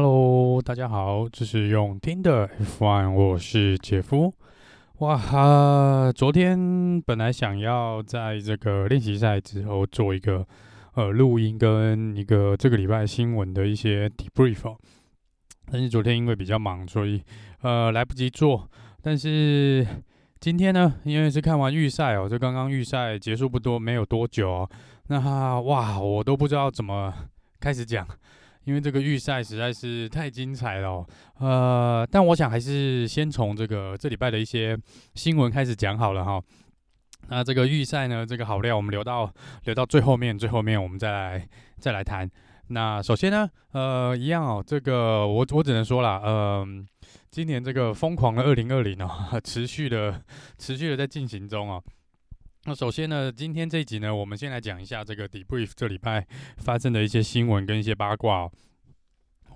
Hello，大家好，这是用听的 F1，我是杰夫。哇哈，昨天本来想要在这个练习赛之后做一个呃录音跟一个这个礼拜新闻的一些 debrief，但是昨天因为比较忙，所以呃来不及做。但是今天呢，因为是看完预赛哦，就刚刚预赛结束不多，没有多久哦，那哇，我都不知道怎么开始讲。因为这个预赛实在是太精彩了，呃，但我想还是先从这个这礼拜的一些新闻开始讲好了哈。那这个预赛呢，这个好料我们留到留到最后面，最后面我们再来再来谈。那首先呢，呃，一样哦，这个我我只能说啦，嗯、今年这个疯狂的二零二零哦，持续的持续的在进行中哦。那首先呢，今天这一集呢，我们先来讲一下这个 debrief 这礼拜发生的一些新闻跟一些八卦哦。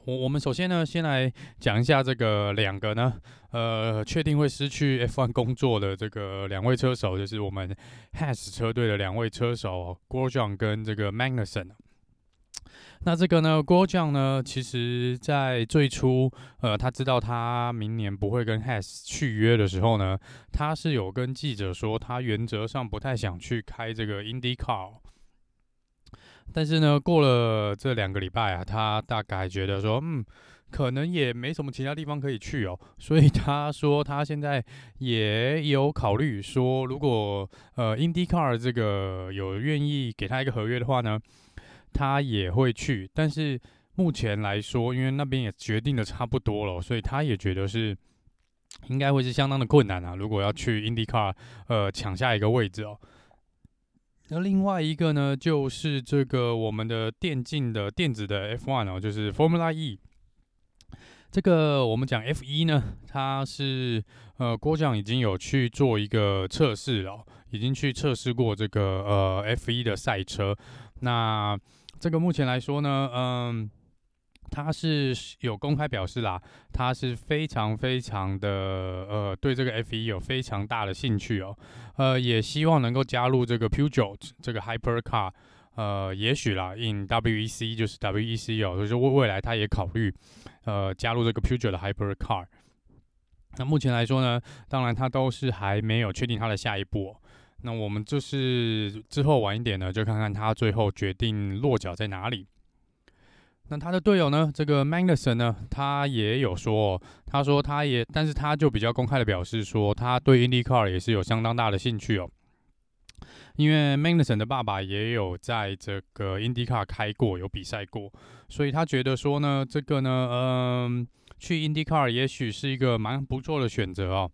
我我们首先呢，先来讲一下这个两个呢，呃，确定会失去 F1 工作的这个两位车手，就是我们 Has 车队的两位车手哦，郭俊跟这个 Magnussen。那这个呢郭将呢，其实在最初，呃，他知道他明年不会跟 Haas 续约的时候呢，他是有跟记者说，他原则上不太想去开这个 IndyCar。但是呢，过了这两个礼拜啊，他大概觉得说，嗯，可能也没什么其他地方可以去哦，所以他说他现在也有考虑说，如果呃 IndyCar 这个有愿意给他一个合约的话呢。他也会去，但是目前来说，因为那边也决定的差不多了，所以他也觉得是应该会是相当的困难啊。如果要去 IndyCar，呃，抢下一个位置哦。那另外一个呢，就是这个我们的电竞的电子的 F1 哦，就是 Formula E。这个我们讲 F1 呢，它是呃，郭将已经有去做一个测试了，已经去测试过这个呃 F1 的赛车，那。这个目前来说呢，嗯，他是有公开表示啦，他是非常非常的呃，对这个 F1 有非常大的兴趣哦，呃，也希望能够加入这个 Peugeot 这个 Hypercar，呃，也许啦，in WEC 就是 WEC 哦，就是未未来他也考虑呃加入这个 Peugeot 的 Hypercar。那目前来说呢，当然他都是还没有确定他的下一步。那我们就是之后晚一点呢，就看看他最后决定落脚在哪里。那他的队友呢，这个 Magnussen 呢，他也有说，他说他也，但是他就比较公开的表示说，他对 IndyCar 也是有相当大的兴趣哦。因为 Magnussen 的爸爸也有在这个 IndyCar 开过，有比赛过，所以他觉得说呢，这个呢，嗯，去 IndyCar 也许是一个蛮不错的选择哦。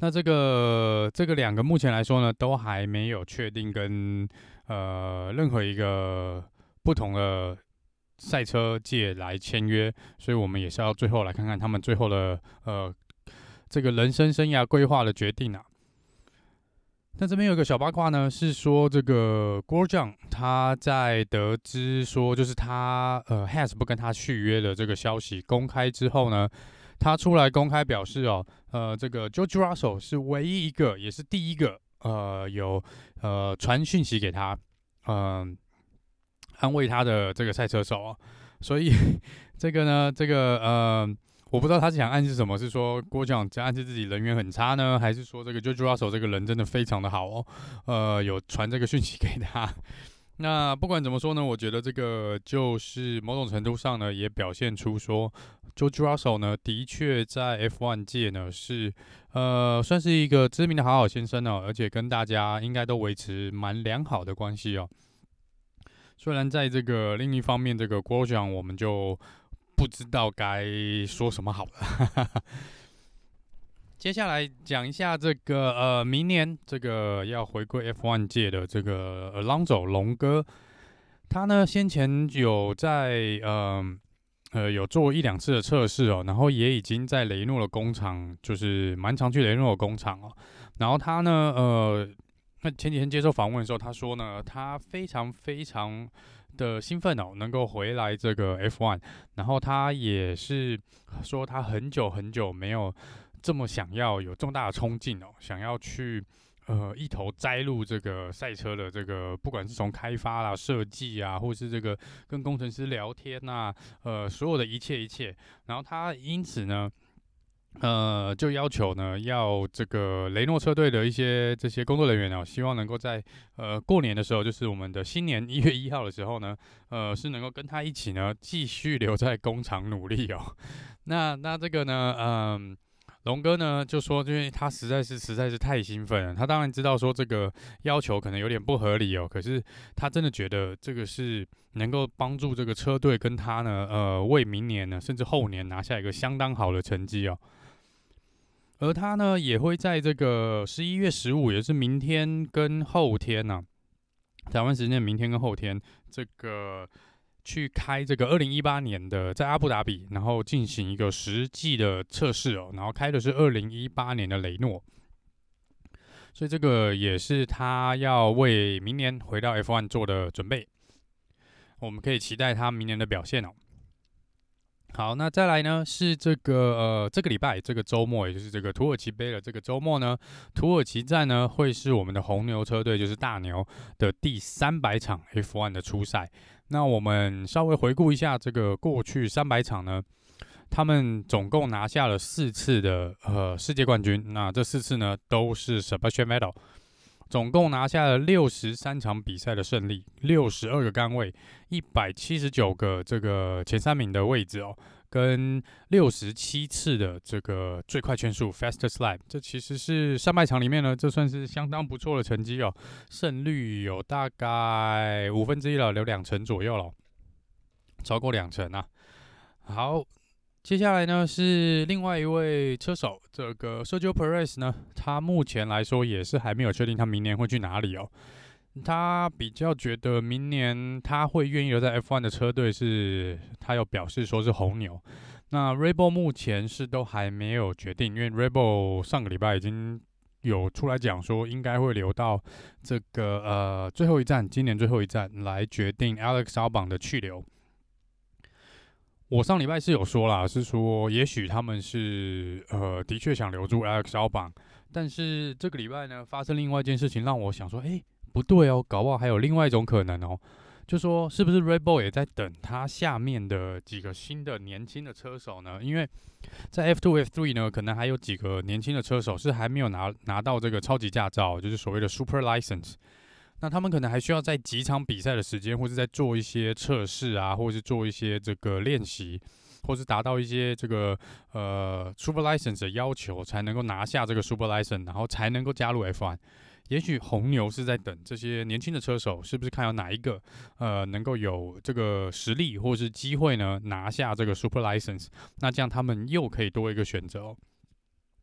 那这个这个两个目前来说呢，都还没有确定跟呃任何一个不同的赛车界来签约，所以我们也是要最后来看看他们最后的呃这个人生生涯规划的决定啊。那这边有一个小八卦呢，是说这个 Grosjean 他在得知说就是他呃 Has 不跟他续约的这个消息公开之后呢。他出来公开表示哦，呃，这个 George Russell 是唯一一个，也是第一个，呃，有呃传讯息给他，嗯、安慰他的这个赛车手哦。所以这个呢，这个呃，我不知道他是想暗示什么，是说郭将在暗示自己人缘很差呢，还是说这个 George Russell 这个人真的非常的好哦，呃，有传这个讯息给他。那不管怎么说呢，我觉得这个就是某种程度上呢，也表现出说，George Russell 呢，的确在 F1 界呢是，呃，算是一个知名的好好先生哦，而且跟大家应该都维持蛮良好的关系哦。虽然在这个另一方面，这个 Grosjean 我们就不知道该说什么好了。接下来讲一下这个呃，明年这个要回归 F1 界的这个 Alonso 龙哥，他呢先前有在呃呃有做一两次的测试哦，然后也已经在雷诺的工厂，就是蛮常去雷诺的工厂哦。然后他呢呃，那前几天接受访问的时候，他说呢，他非常非常的兴奋哦，能够回来这个 F1。然后他也是说他很久很久没有。这么想要有重大的冲劲哦，想要去呃一头栽入这个赛车的这个，不管是从开发啦、设计啊，或是这个跟工程师聊天呐、呃，所有的一切一切，然后他因此呢。呃，就要求呢，要这个雷诺车队的一些这些工作人员呢，希望能够在呃过年的时候，就是我们的新年一月一号的时候呢，呃，是能够跟他一起呢，继续留在工厂努力哦。那那这个呢，嗯，龙哥呢就说，因为他实在是实在是太兴奋了，他当然知道说这个要求可能有点不合理哦，可是他真的觉得这个是能够帮助这个车队跟他呢，呃，为明年呢，甚至后年拿下一个相当好的成绩哦。而他呢，也会在这个十一月十五，也是明天跟后天呢、啊，台湾时间明天跟后天，这个去开这个二零一八年的在阿布达比，然后进行一个实际的测试哦，然后开的是二零一八年的雷诺，所以这个也是他要为明年回到 F1 做的准备，我们可以期待他明年的表现哦。好，那再来呢是这个呃这个礼拜这个周末，也就是这个土耳其杯的这个周末呢，土耳其站呢会是我们的红牛车队，就是大牛的第三百场 F1 的初赛。那我们稍微回顾一下这个过去三百场呢，他们总共拿下了四次的呃世界冠军，那这四次呢都是 Sebastian Vettel。总共拿下了六十三场比赛的胜利，六十二个杆位，一百七十九个这个前三名的位置哦，跟六十七次的这个最快圈速 （fastest lap），这其实是上半场里面呢，这算是相当不错的成绩哦。胜率有大概五分之一了，有两成左右了，超过两成啊。好。接下来呢是另外一位车手，这个 Sergio Perez 呢，他目前来说也是还没有确定他明年会去哪里哦。他比较觉得明年他会愿意留在 F1 的车队是，他有表示说是红牛。那 Red Bull 目前是都还没有决定，因为 Red Bull 上个礼拜已经有出来讲说，应该会留到这个呃最后一站，今年最后一站来决定 Alex Albon 的去留。我上礼拜是有说啦，是说也许他们是呃的确想留住 Alex Albon，但是这个礼拜呢发生另外一件事情，让我想说，诶，不对哦，搞不好还有另外一种可能哦，就说是不是 Red Bull 也在等他下面的几个新的年轻的车手呢？因为在 F2、F3 呢，可能还有几个年轻的车手是还没有拿拿到这个超级驾照，就是所谓的 Super License。那他们可能还需要在几场比赛的时间，或是在做一些测试啊，或是做一些这个练习，或是达到一些这个呃 Super License 的要求，才能够拿下这个 Super License，然后才能够加入 F1。也许红牛是在等这些年轻的车手，是不是看有哪一个呃能够有这个实力或是机会呢，拿下这个 Super License？那这样他们又可以多一个选择哦。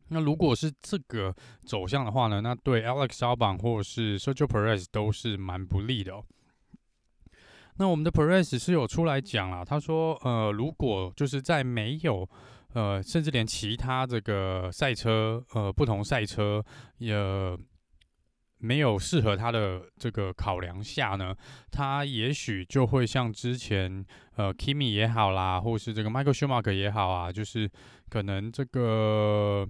那如果是这个走向的话呢，那对 Alex Albon 或者是 Sergio Perez 都是蛮不利的哦。那我们的 Perez 是有出来讲了，他说，呃，如果就是在没有，呃，甚至连其他这个赛车，呃，不同赛车也没有适合他的这个考量下呢，他也许就会像之前，呃，Kimi 也好啦，或是这个 Michael Schumacher 也好啊，就是可能这个。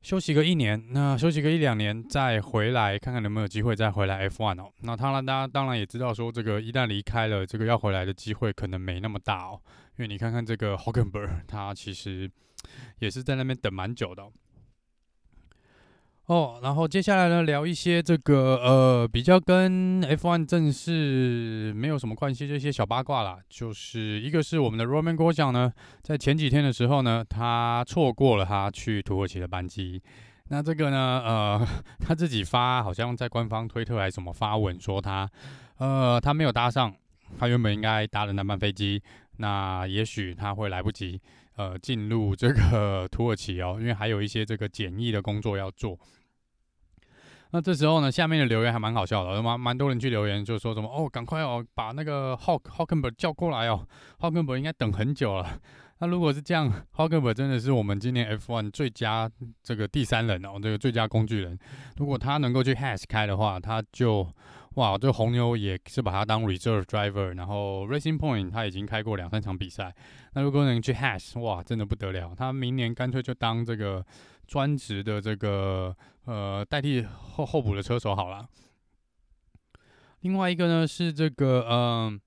休息个一年，那休息个一两年再回来，看看能不能有机会再回来 F1 哦。那当然，大家当然也知道说，这个一旦离开了，这个要回来的机会可能没那么大哦。因为你看看这个 Hockenberg，他其实也是在那边等蛮久的。哦，然后接下来呢，聊一些这个呃比较跟 F1 正式没有什么关系这些小八卦啦。就是一个是我们的 Roman grosz 呢，在前几天的时候呢，他错过了他去土耳其的班机。那这个呢，呃，他自己发好像在官方推特还是什么发文说他呃他没有搭上他原本应该搭的那班飞机，那也许他会来不及呃进入这个 土耳其哦，因为还有一些这个检疫的工作要做。那这时候呢，下面的留言还蛮好笑的，蛮蛮多人去留言，就说什么哦，赶快哦，把那个 Hulk Hulkenberg 叫过来哦，Hulkenberg 应该等很久了。那如果是这样，Hulkenberg 真的是我们今年 F1 最佳这个第三人哦，这个最佳工具人。如果他能够去 Has 开的话，他就哇，这红牛也是把他当 Reserve Driver，然后 Racing Point 他已经开过两三场比赛。那如果能去 Haas，哇，真的不得了，他明年干脆就当这个。专职的这个呃代替后候补的车手好了。另外一个呢是这个嗯、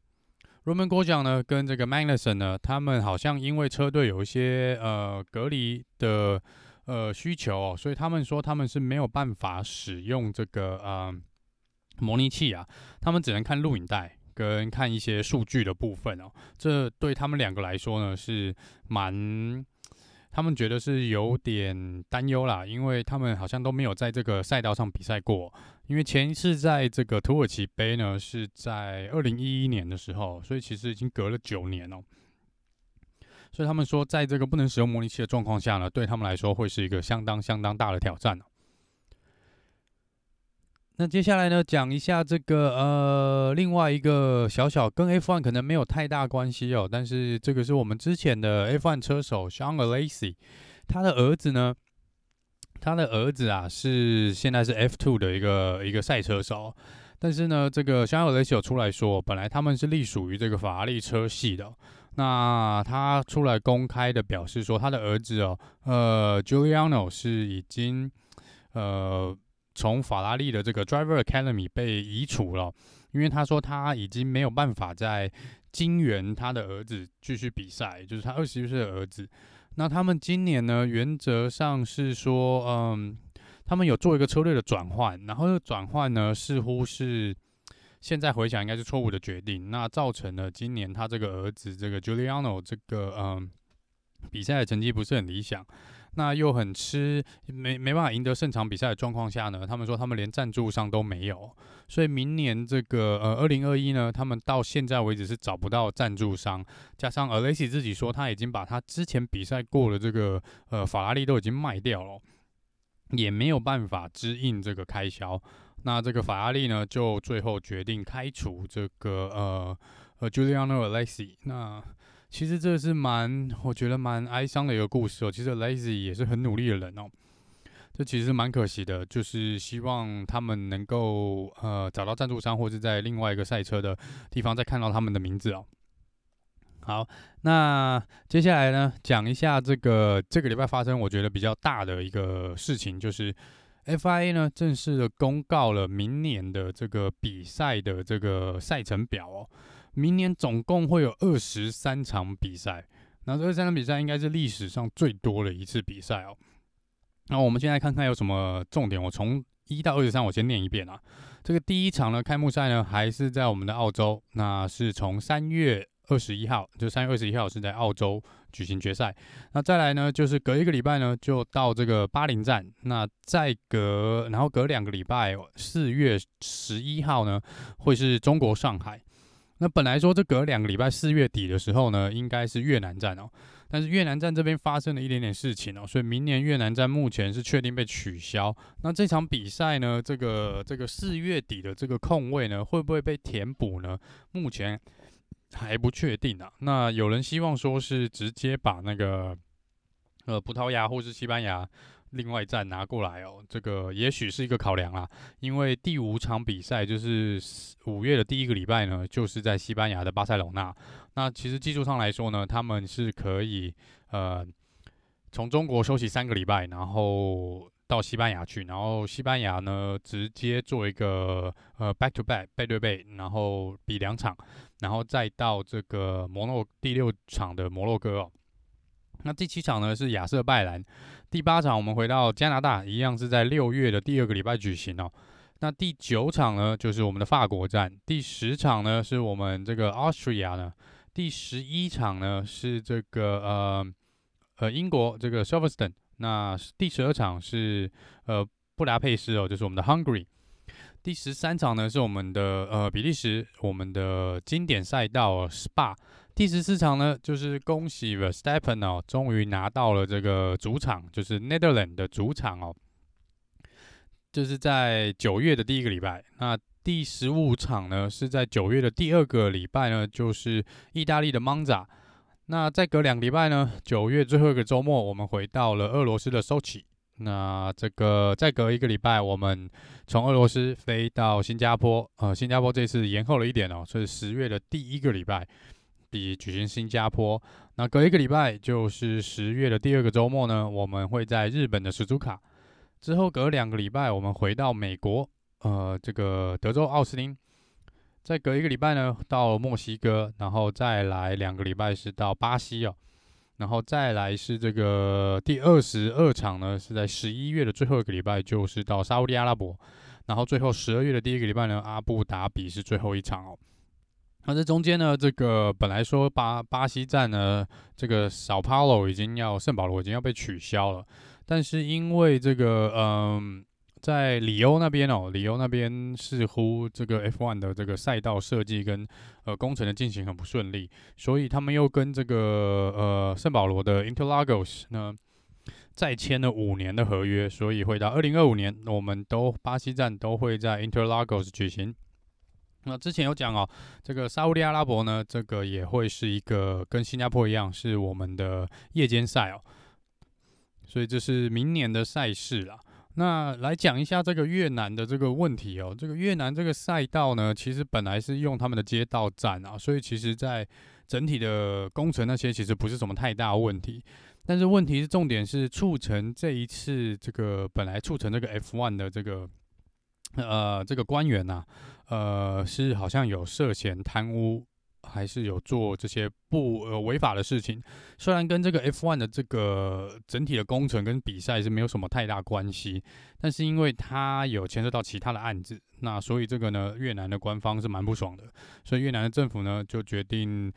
呃、，Roman Grosjean 呢跟这个 Magnussen 呢，他们好像因为车队有一些呃隔离的呃需求哦，所以他们说他们是没有办法使用这个呃模拟器啊，他们只能看录影带跟看一些数据的部分哦，这对他们两个来说呢是蛮。他们觉得是有点担忧啦，因为他们好像都没有在这个赛道上比赛过。因为前一次在这个土耳其杯呢，是在二零一一年的时候，所以其实已经隔了九年哦。所以他们说，在这个不能使用模拟器的状况下呢，对他们来说会是一个相当相当大的挑战。那接下来呢，讲一下这个呃，另外一个小小跟 F1 可能没有太大关系哦，但是这个是我们之前的 F1 车手 Jean Alesi，他的儿子呢，他的儿子啊是现在是 F2 的一个一个赛车手，但是呢，这个 Jean Alesi 有出来说，本来他们是隶属于这个法拉利车系的，那他出来公开的表示说，他的儿子哦，呃，Giuliano 是已经呃。从法拉利的这个 Driver Academy 被移除了，因为他说他已经没有办法再经援他的儿子继续比赛，就是他二十一岁的儿子。那他们今年呢，原则上是说，嗯，他们有做一个车队的转换，然后这个转换呢，似乎是现在回想应该是错误的决定，那造成了今年他这个儿子这个 Giuliano 这个嗯比赛的成绩不是很理想。那又很吃，没没办法赢得胜场比赛的状况下呢，他们说他们连赞助商都没有，所以明年这个呃二零二一呢，他们到现在为止是找不到赞助商，加上 Alesi 自己说他已经把他之前比赛过的这个呃法拉利都已经卖掉了，也没有办法支应这个开销，那这个法拉利呢就最后决定开除这个呃呃 Giuliano Alesi 那。其实这是蛮，我觉得蛮哀伤的一个故事哦。其实 Lazy 也是很努力的人哦，这其实蛮可惜的。就是希望他们能够呃找到赞助商，或者在另外一个赛车的地方再看到他们的名字哦。好，那接下来呢，讲一下这个这个礼拜发生我觉得比较大的一个事情，就是 FIA 呢正式的公告了明年的这个比赛的这个赛程表哦。明年总共会有二十三场比赛，那这二十三场比赛应该是历史上最多的一次比赛哦。那我们现在看看有什么重点，我从一到二十三我先念一遍啊。这个第一场呢，开幕赛呢还是在我们的澳洲，那是从三月二十一号，就三月二十一号是在澳洲举行决赛。那再来呢，就是隔一个礼拜呢就到这个巴林站，那再隔然后隔两个礼拜，四月十一号呢会是中国上海。那本来说这隔两个礼拜，四月底的时候呢，应该是越南站哦，但是越南站这边发生了一点点事情哦，所以明年越南站目前是确定被取消。那这场比赛呢，这个这个四月底的这个空位呢，会不会被填补呢？目前还不确定啊。那有人希望说是直接把那个呃葡萄牙或是西班牙。另外一站拿过来哦，这个也许是一个考量啦，因为第五场比赛就是五月的第一个礼拜呢，就是在西班牙的巴塞隆纳。那其实技术上来说呢，他们是可以呃从中国休息三个礼拜，然后到西班牙去，然后西班牙呢直接做一个呃 back to back 背对背，然后比两场，然后再到这个摩洛第六场的摩洛哥哦。那第七场呢是亚瑟拜兰，第八场我们回到加拿大，一样是在六月的第二个礼拜举行哦。那第九场呢就是我们的法国站，第十场呢是我们这个 Austria 呢，第十一场呢是这个呃呃英国这个 Silverstone，那第十二场是呃布达佩斯哦，就是我们的 Hungary，第十三场呢是我们的呃比利时，我们的经典赛道 Spa。第十四场呢，就是恭喜 Verstappen 哦，终于拿到了这个主场，就是 Netherlands 的主场哦，就是在九月的第一个礼拜。那第十五场呢，是在九月的第二个礼拜呢，就是意大利的 Monza。那再隔两个礼拜呢，九月最后一个周末，我们回到了俄罗斯的 Sochi。那这个再隔一个礼拜，我们从俄罗斯飞到新加坡。呃，新加坡这次延后了一点哦，所以十月的第一个礼拜。比举行新加坡。那隔一个礼拜就是十月的第二个周末呢，我们会在日本的史朱卡。之后隔两个礼拜，我们回到美国，呃，这个德州奥斯汀。再隔一个礼拜呢，到墨西哥，然后再来两个礼拜是到巴西哦。然后再来是这个第二十二场呢，是在十一月的最后一个礼拜，就是到沙乌地阿拉伯。然后最后十二月的第一个礼拜呢，阿布达比是最后一场哦。那这中间呢，这个本来说巴巴西站呢，这个 sao Paulo 已经要圣保罗已经要被取消了，但是因为这个嗯。在里欧那边哦，里欧那边似乎这个 F1 的这个赛道设计跟呃工程的进行很不顺利，所以他们又跟这个呃圣保罗的 Interlagos 呢再签了五年的合约，所以会到二零二五年，我们都巴西站都会在 Interlagos 举行。那之前有讲哦，这个沙乌地阿拉伯呢，这个也会是一个跟新加坡一样是我们的夜间赛哦，所以这是明年的赛事啦。那来讲一下这个越南的这个问题哦，这个越南这个赛道呢，其实本来是用他们的街道站啊，所以其实在整体的工程那些其实不是什么太大问题，但是问题是重点是促成这一次这个本来促成这个 F1 的这个呃这个官员呐、啊，呃是好像有涉嫌贪污。还是有做这些不呃违法的事情，虽然跟这个 F1 的这个整体的工程跟比赛是没有什么太大关系，但是因为他有牵涉到其他的案子，那所以这个呢，越南的官方是蛮不爽的，所以越南的政府呢就决定。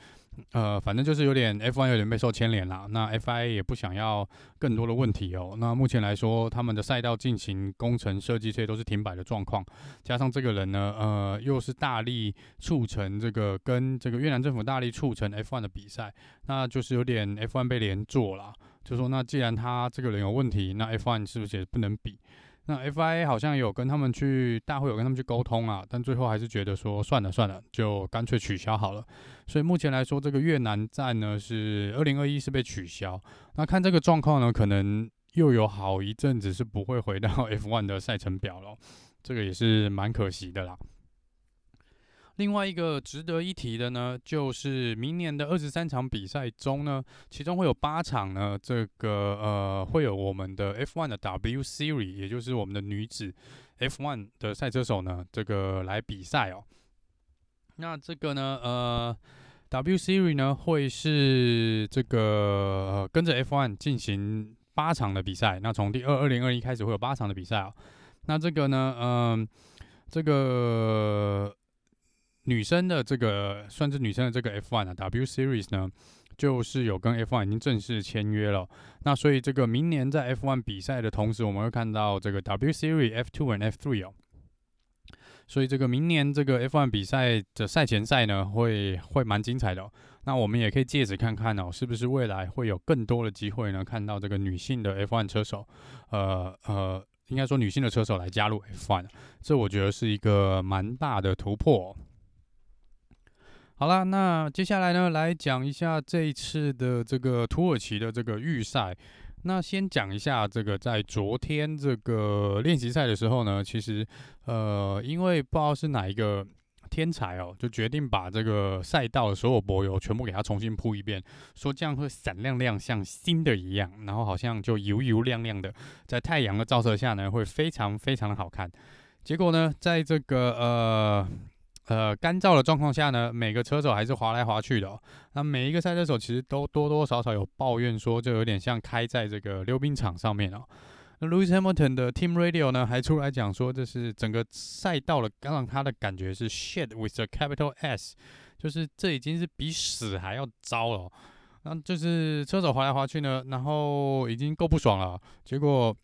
呃，反正就是有点 F1 有点被受牵连啦。那 FIA 也不想要更多的问题哦。那目前来说，他们的赛道进行工程设计这些都是停摆的状况。加上这个人呢，呃，又是大力促成这个跟这个越南政府大力促成 F1 的比赛，那就是有点 F1 被连坐啦。就说那既然他这个人有问题，那 F1 是不是也不能比？那 FIA 好像有跟他们去大会有跟他们去沟通啊，但最后还是觉得说算了算了，就干脆取消好了。所以目前来说，这个越南站呢是二零二一是被取消。那看这个状况呢，可能又有好一阵子是不会回到 F1 的赛程表了，这个也是蛮可惜的啦。另外一个值得一提的呢，就是明年的二十三场比赛中呢，其中会有八场呢，这个呃会有我们的 F1 的 W Series，也就是我们的女子 F1 的赛车手呢，这个来比赛哦。那这个呢，呃，W Series 呢会是这个、呃、跟着 F1 进行八场的比赛。那从第二二零二一开始会有八场的比赛哦。那这个呢，嗯、呃，这个。女生的这个算是女生的这个 F1 啊，W Series 呢，就是有跟 F1 已经正式签约了。那所以这个明年在 F1 比赛的同时，我们会看到这个 W Series F2 和 F3 哦。所以这个明年这个 F1 比赛的赛前赛呢，会会蛮精彩的。那我们也可以借此看看哦，是不是未来会有更多的机会呢，看到这个女性的 F1 车手，呃呃，应该说女性的车手来加入 F1，这我觉得是一个蛮大的突破哦。好啦，那接下来呢，来讲一下这一次的这个土耳其的这个预赛。那先讲一下这个在昨天这个练习赛的时候呢，其实呃，因为不知道是哪一个天才哦，就决定把这个赛道的所有柏油全部给它重新铺一遍，说这样会闪亮亮，像新的一样，然后好像就油油亮亮的，在太阳的照射下呢，会非常非常的好看。结果呢，在这个呃。呃，干燥的状况下呢，每个车手还是滑来滑去的。那每一个赛车手其实都多多少少有抱怨说，就有点像开在这个溜冰场上面哦。那 Lewis Hamilton 的 Team Radio 呢，还出来讲说，这是整个赛道的，让他的感觉是 shit with a capital S，就是这已经是比死还要糟了。那就是车手滑来滑去呢，然后已经够不爽了，结果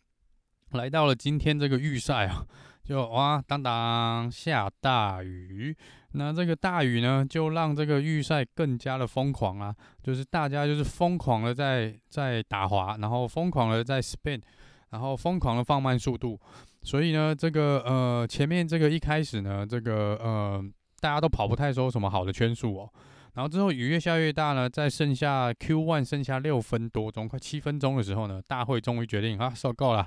来到了今天这个预赛啊。就哇，当当下大雨，那这个大雨呢，就让这个预赛更加的疯狂啊！就是大家就是疯狂的在在打滑，然后疯狂的在 spin，然后疯狂的放慢速度。所以呢，这个呃前面这个一开始呢，这个呃大家都跑不太出什么好的圈数哦。然后之后雨越下越大呢，在剩下 Q One 剩下六分多钟，快七分钟的时候呢，大会终于决定啊，受够了。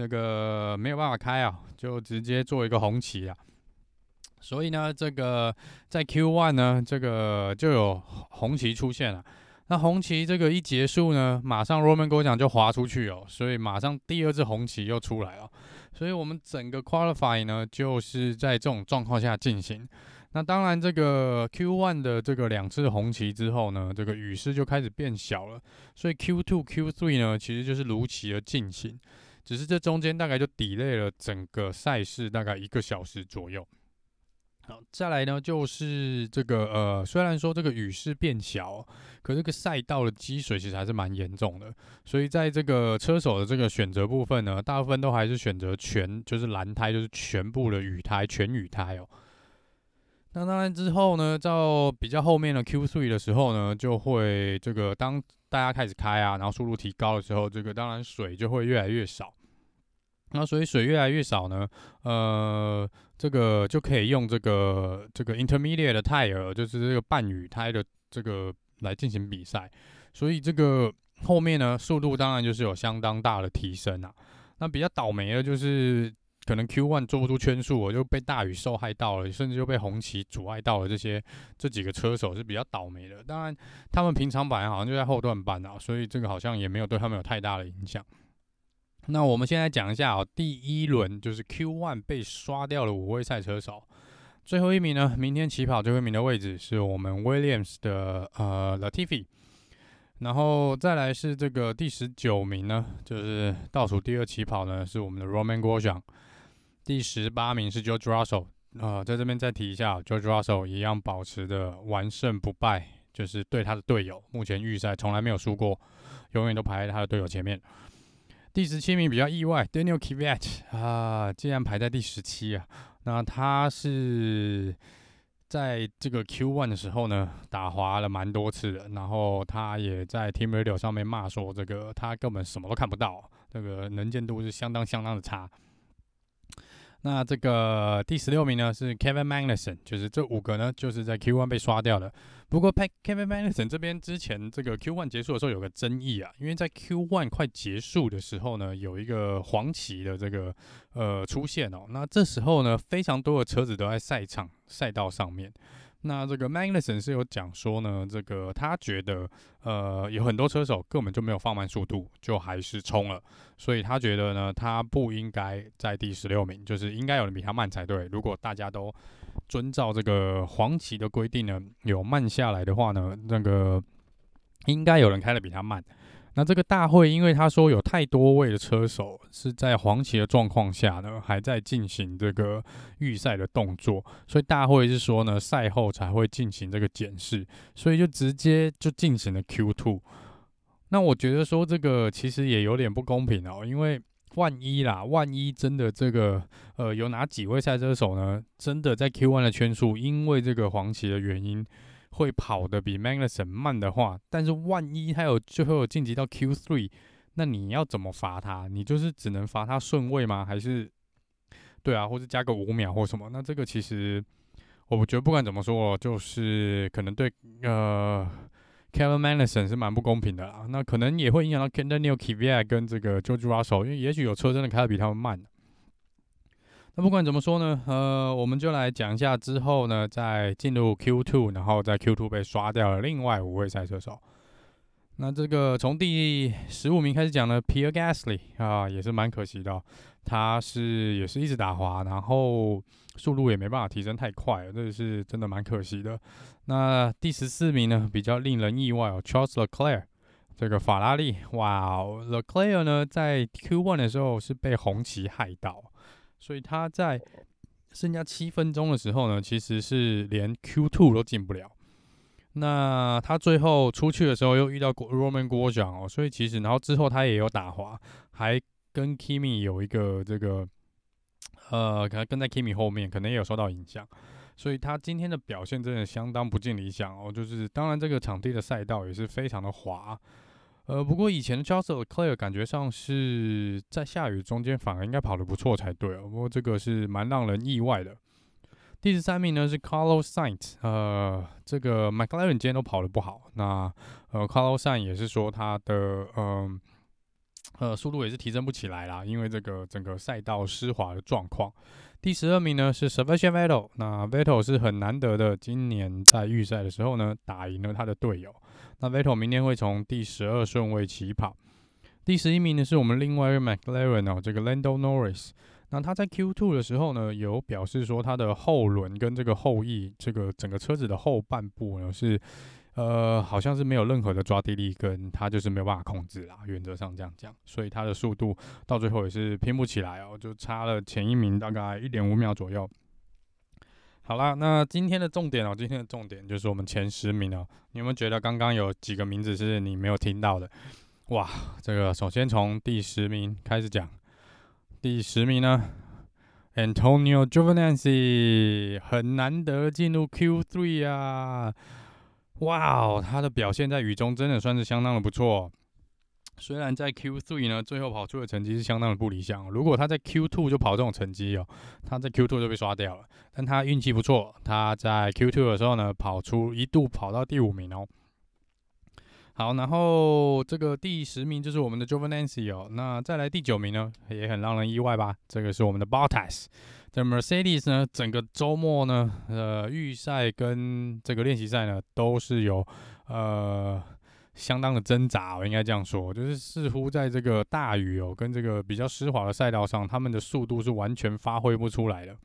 那个没有办法开啊，就直接做一个红旗啊。所以呢，这个在 Q1 呢，这个就有红旗出现了。那红旗这个一结束呢，马上 Roman 跟我讲就滑出去哦，所以马上第二只红旗又出来了。所以我们整个 Qualify 呢，就是在这种状况下进行。那当然，这个 Q1 的这个两次红旗之后呢，这个雨势就开始变小了。所以 Q2、Q3 呢，其实就是如期的进行，只是这中间大概就 delay 了整个赛事大概一个小时左右。好，再来呢，就是这个呃，虽然说这个雨势变小，可这个赛道的积水其实还是蛮严重的。所以在这个车手的这个选择部分呢，大部分都还是选择全就是蓝胎，就是全部的雨胎，全雨胎哦。那当然之后呢，到比较后面的 Q3 的时候呢，就会这个当大家开始开啊，然后速度提高的时候，这个当然水就会越来越少。那所以水越来越少呢，呃，这个就可以用这个这个 intermediate 的 tire，就是这个半雨胎的这个来进行比赛。所以这个后面呢，速度当然就是有相当大的提升啊。那比较倒霉的就是可能 Q1 做不出圈数，我就被大雨受害到了，甚至就被红旗阻碍到了。这些这几个车手是比较倒霉的。当然，他们平常本来好像就在后段班啊，所以这个好像也没有对他们有太大的影响。那我们现在讲一下哦，第一轮就是 Q1 被刷掉了五位赛车手，最后一名呢，明天起跑最后一名的位置是我们 Williams 的呃 Latifi，然后再来是这个第十九名呢，就是倒数第二起跑呢是我们的 Roman Grosjean，第十八名是 George Russell，呃，在这边再提一下，George Russell 一样保持的完胜不败，就是对他的队友，目前预赛从来没有输过，永远都排在他的队友前面。第十七名比较意外，Daniel Kvyat 啊，竟然排在第十七啊。那他是在这个 Q1 的时候呢，打滑了蛮多次的，然后他也在 Team Radio 上面骂说，这个他根本什么都看不到，这个能见度是相当相当的差。那这个第十六名呢是 Kevin Magnussen，就是这五个呢就是在 Q1 被刷掉的。不过 Kevin Magnussen 这边之前这个 Q1 结束的时候有个争议啊，因为在 Q1 快结束的时候呢，有一个黄旗的这个呃出现哦，那这时候呢非常多的车子都在赛场赛道上面。那这个 Magnussen 是有讲说呢，这个他觉得，呃，有很多车手根本就没有放慢速度，就还是冲了，所以他觉得呢，他不应该在第十六名，就是应该有人比他慢才对。如果大家都遵照这个黄旗的规定呢，有慢下来的话呢，那个应该有人开得比他慢。那这个大会，因为他说有太多位的车手是在黄旗的状况下呢，还在进行这个预赛的动作，所以大会是说呢，赛后才会进行这个检视，所以就直接就进行了 Q2。那我觉得说这个其实也有点不公平哦，因为万一啦，万一真的这个呃有哪几位赛车手呢，真的在 Q1 的圈数因为这个黄旗的原因。会跑的比 Magnussen 慢的话，但是万一他有最后有晋级到 Q3，那你要怎么罚他？你就是只能罚他顺位吗？还是对啊，或者加个五秒或什么？那这个其实我觉得不管怎么说，就是可能对呃 Kevin Magnussen 是蛮不公平的啦。那可能也会影响到 Daniil Kvyat 跟这个 George Russell，因为也许有车真的开得比他们慢。那不管怎么说呢，呃，我们就来讲一下之后呢，再进入 Q2，然后在 Q2 被刷掉了另外五位赛车手。那这个从第十五名开始讲呢，Pierre Gasly 啊，也是蛮可惜的，他是也是一直打滑，然后速度也没办法提升太快，这是真的蛮可惜的。那第十四名呢，比较令人意外哦，Charles Leclerc，这个法拉利，哇哦，Leclerc 呢在 Q1 的时候是被红旗害到。所以他在剩下七分钟的时候呢，其实是连 Q2 都进不了。那他最后出去的时候又遇到 Roman g o r 哦，所以其实然后之后他也有打滑，还跟 Kimi 有一个这个呃，可能跟在 Kimi 后面，可能也有受到影响。所以他今天的表现真的相当不尽理想哦。就是当然这个场地的赛道也是非常的滑。呃，不过以前的 Charles Leclerc 感觉上是在下雨中间反而应该跑得不错才对哦。不过这个是蛮让人意外的。第十三名呢是 Carlos Sainz，呃，这个 McLaren 今天都跑得不好。那呃，Carlos Sainz 也是说他的嗯呃，呃速度也是提升不起来啦，因为这个整个赛道湿滑的状况。第十二名呢是 Sebastian Vettel，那 Vettel 是很难得的，今年在预赛的时候呢打赢了他的队友。那 Vettel 明天会从第十二顺位起跑。第十一名呢是我们另外一个 McLaren 哦，这个 Lando Norris。那他在 Q2 的时候呢，有表示说他的后轮跟这个后翼，这个整个车子的后半部呢是。呃，好像是没有任何的抓地力，跟他就是没有办法控制啦。原则上这样讲，所以他的速度到最后也是拼不起来哦，就差了前一名大概一点五秒左右。好啦，那今天的重点哦，今天的重点就是我们前十名哦。你有没有觉得刚刚有几个名字是你没有听到的？哇，这个首先从第十名开始讲。第十名呢，Antonio Giovinazzi 很难得进入 Q3 啊。哇哦，他的表现在雨中真的算是相当的不错。虽然在 Q3 呢，最后跑出的成绩是相当的不理想。如果他在 Q2 就跑这种成绩哦，他在 Q2 就被刷掉了。但他运气不错，他在 Q2 的时候呢，跑出一度跑到第五名哦。好，然后这个第十名就是我们的 Giovinazzi 哦。那再来第九名呢，也很让人意外吧？这个是我们的 Bottas。这 Mercedes 呢，整个周末呢，呃，预赛跟这个练习赛呢，都是有呃相当的挣扎，我应该这样说，就是似乎在这个大雨哦，跟这个比较湿滑的赛道上，他们的速度是完全发挥不出来的。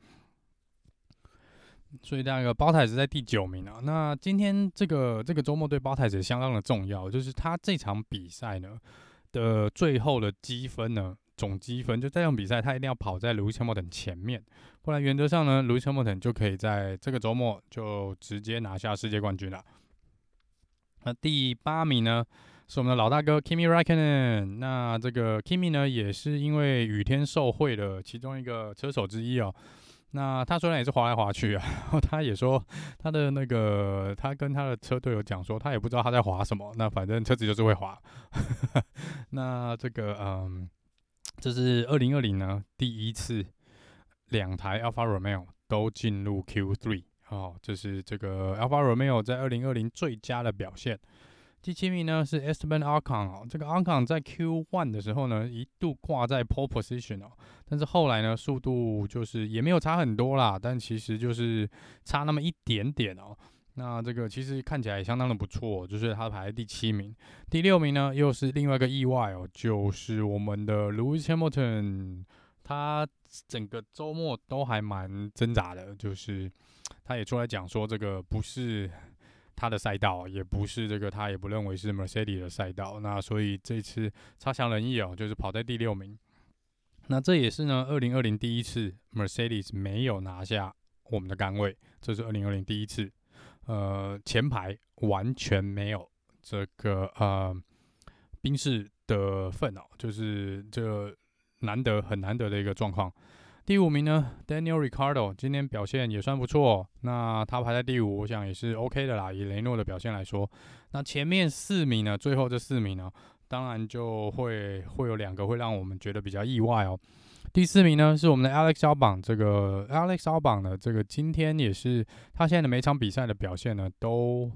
所以那个包泰子在第九名啊。那今天这个这个周末对 Bottas 也相当的重要，就是他这场比赛呢的最后的积分呢。总积分就这场比赛，他一定要跑在 Lewis Hamilton 前面，不然原则上呢，Lewis Hamilton 就可以在这个周末就直接拿下世界冠军了。那第八名呢，是我们的老大哥 Kimi Raikkonen。那这个 Kimi 呢，也是因为雨天受贿的其中一个车手之一哦。那他虽然也是滑来滑去啊，他也说他的那个，他跟他的车队友讲说，他也不知道他在滑什么，那反正车子就是会滑。那这个嗯。这是二零二零呢第一次两台 Alfa Romeo 都进入 Q3 哦，这是这个 Alfa Romeo 在二零二零最佳的表现。第七名呢是 Esteban Ocon 哦，这个 Ocon 在 Q One 的时候呢一度挂在 Pole Position 哦，但是后来呢速度就是也没有差很多啦，但其实就是差那么一点点哦。那这个其实看起来相当的不错，就是他排第七名，第六名呢又是另外一个意外哦，就是我们的 Lewis Hamilton，他整个周末都还蛮挣扎的，就是他也出来讲说这个不是他的赛道，也不是这个他也不认为是 Mercedes 的赛道，那所以这次差强人意哦，就是跑在第六名，那这也是呢二零二零第一次 Mercedes 没有拿下我们的杆位，这是二零二零第一次。呃，前排完全没有这个呃宾士的份哦，就是这难得很难得的一个状况。第五名呢，Daniel Ricardo 今天表现也算不错，那他排在第五，我想也是 OK 的啦。以雷诺的表现来说，那前面四名呢，最后这四名呢，当然就会会有两个会让我们觉得比较意外哦。第四名呢是我们的 Alex Albon，这个 Alex Albon 呢，这个今天也是他现在的每场比赛的表现呢，都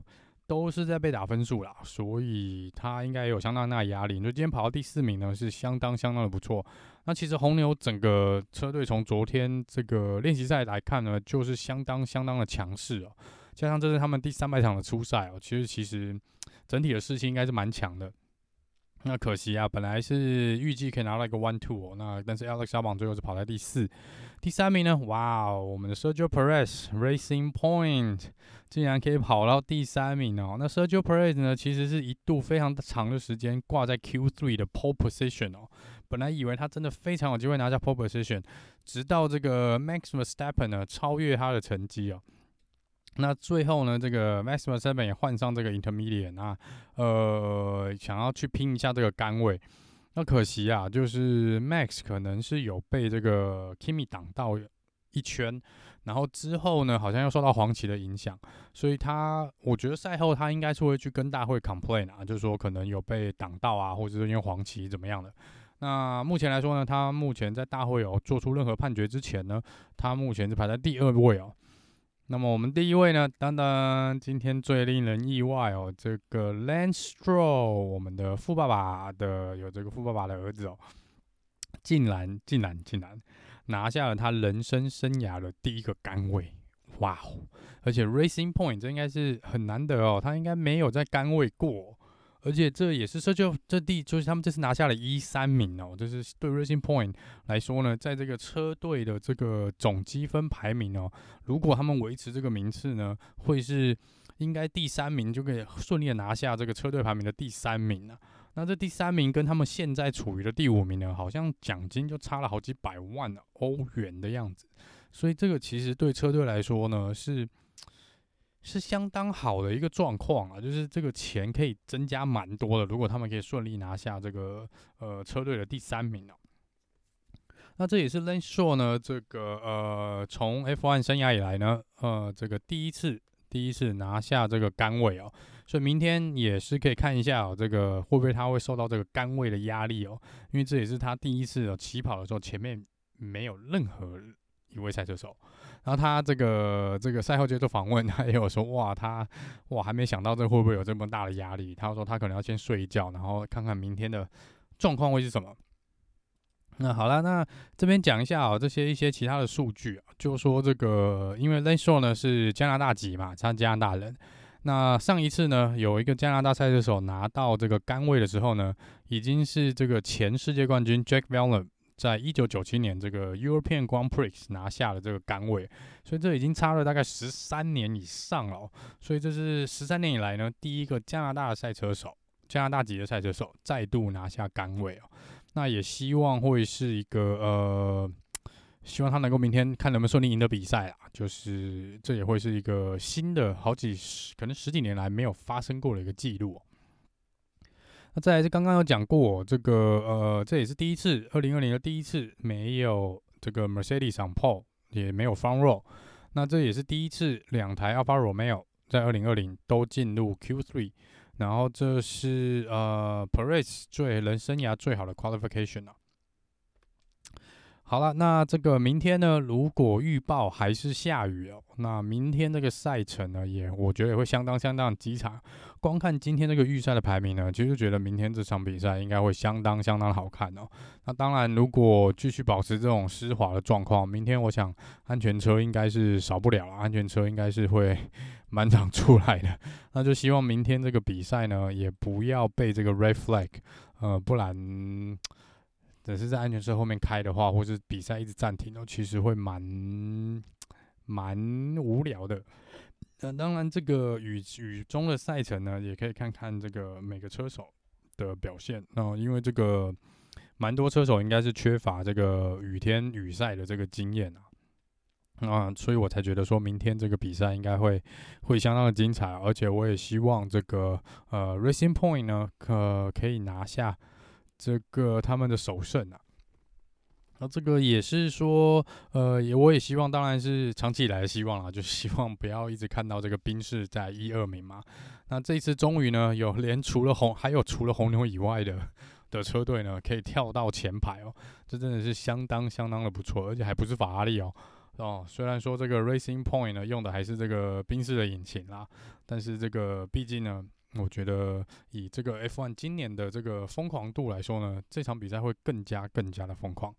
都是在被打分数啦，所以他应该也有相当大的压力。就今天跑到第四名呢，是相当相当的不错。那其实红牛整个车队从昨天这个练习赛来看呢，就是相当相当的强势哦，加上这是他们第三百场的初赛哦，其实其实整体的士气应该是蛮强的。那可惜啊，本来是预计可以拿到一个 one two 哦，那但是 Alex Albon 最后是跑在第四，第三名呢？哇哦，我们的 Sergio Perez Racing Point 竟然可以跑到第三名哦。那 Sergio Perez 呢，其实是一度非常长的时间挂在 Q3 的 pole position 哦，本来以为他真的非常有机会拿下 pole position，直到这个 Max Verstappen 呢超越他的成绩哦。那最后呢，这个 Max Verstappen 也换上这个 Intermediate 啊，呃，想要去拼一下这个杆位。那可惜啊，就是 Max 可能是有被这个 Kimi 挡到一圈，然后之后呢，好像又受到黄旗的影响，所以他我觉得赛后他应该是会去跟大会 complain 啊，就是说可能有被挡到啊，或者是因为黄旗怎么样的。那目前来说呢，他目前在大会有做出任何判决之前呢，他目前是排在第二位哦。那么我们第一位呢，当当，今天最令人意外哦，这个 Lance Stroll，我们的富爸爸的有这个富爸爸的儿子哦，竟然竟然竟然拿下了他人生生涯的第一个杆位，哇哦！而且 Racing Point 这应该是很难得哦，他应该没有在杆位过。而且这也是这就这第就是他们这次拿下了一三名哦，就是对 Racing Point 来说呢，在这个车队的这个总积分排名哦，如果他们维持这个名次呢，会是应该第三名就可以顺利的拿下这个车队排名的第三名了。那这第三名跟他们现在处于的第五名呢，好像奖金就差了好几百万欧元的样子。所以这个其实对车队来说呢是。是相当好的一个状况啊，就是这个钱可以增加蛮多的。如果他们可以顺利拿下这个呃车队的第三名哦，那这也是 Laine Shaw 呢这个呃从 F1 生涯以来呢呃这个第一次第一次拿下这个杆位哦，所以明天也是可以看一下哦，这个会不会他会受到这个杆位的压力哦，因为这也是他第一次起跑的时候前面没有任何一位赛车手。然后他这个这个赛后接受访问，他也有说，哇，他哇还没想到这会不会有这么大的压力。他说他可能要先睡一觉，然后看看明天的状况会是什么。那好了，那这边讲一下啊，这些一些其他的数据啊，就说这个，因为 Lance Stroll 呢是加拿大籍嘛，他是加拿大人。那上一次呢，有一个加拿大赛车手拿到这个杆位的时候呢，已经是这个前世界冠军 Jake Miller。在一九九七年，这个 European Grand Prix 拿下了这个杆位，所以这已经差了大概十三年以上了。所以这是十三年以来呢，第一个加拿大的赛车手，加拿大籍的赛车手再度拿下杆位哦。那也希望会是一个呃，希望他能够明天看能不能顺利赢得比赛啊。就是这也会是一个新的好几十，可能十几年来没有发生过的一个记录。那再来是刚刚有讲过这个呃，这也是第一次，二零二零的第一次没有这个 Mercedes 闪破也没有 front row。那这也是第一次两台 Alfa Romeo 在二零二零都进入 Q3。然后这是呃 Perez 最人生涯最好的 qualification 啊。好了，那这个明天呢，如果预报还是下雨哦，那明天这个赛程呢，也我觉得也会相当相当激惨。光看今天这个预赛的排名呢，其实觉得明天这场比赛应该会相当相当好看哦。那当然，如果继续保持这种湿滑的状况，明天我想安全车应该是少不了了，安全车应该是会满场出来的。那就希望明天这个比赛呢，也不要被这个 red flag，呃，不然。只是在安全车后面开的话，或是比赛一直暂停哦，其实会蛮蛮无聊的。那当然，这个雨雨中的赛程呢，也可以看看这个每个车手的表现。那因为这个蛮多车手应该是缺乏这个雨天雨赛的这个经验啊，啊，所以我才觉得说明天这个比赛应该会会相当的精彩，而且我也希望这个呃 Racing Point 呢，可可以拿下。这个他们的首胜啊，那这个也是说，呃，也我也希望，当然是长期以来的希望啦，就希望不要一直看到这个宾士在一二名嘛。那这一次终于呢，有连除了红，还有除了红牛以外的的车队呢，可以跳到前排哦，这真的是相当相当的不错，而且还不是法拉利哦。哦，虽然说这个 Racing Point 呢用的还是这个宾士的引擎啦，但是这个毕竟呢。我觉得以这个 F1 今年的这个疯狂度来说呢，这场比赛会更加更加的疯狂。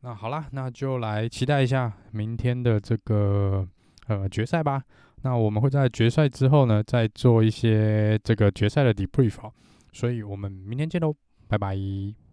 那好啦，那就来期待一下明天的这个呃决赛吧。那我们会在决赛之后呢，再做一些这个决赛的 debrief。所以我们明天见喽，拜拜。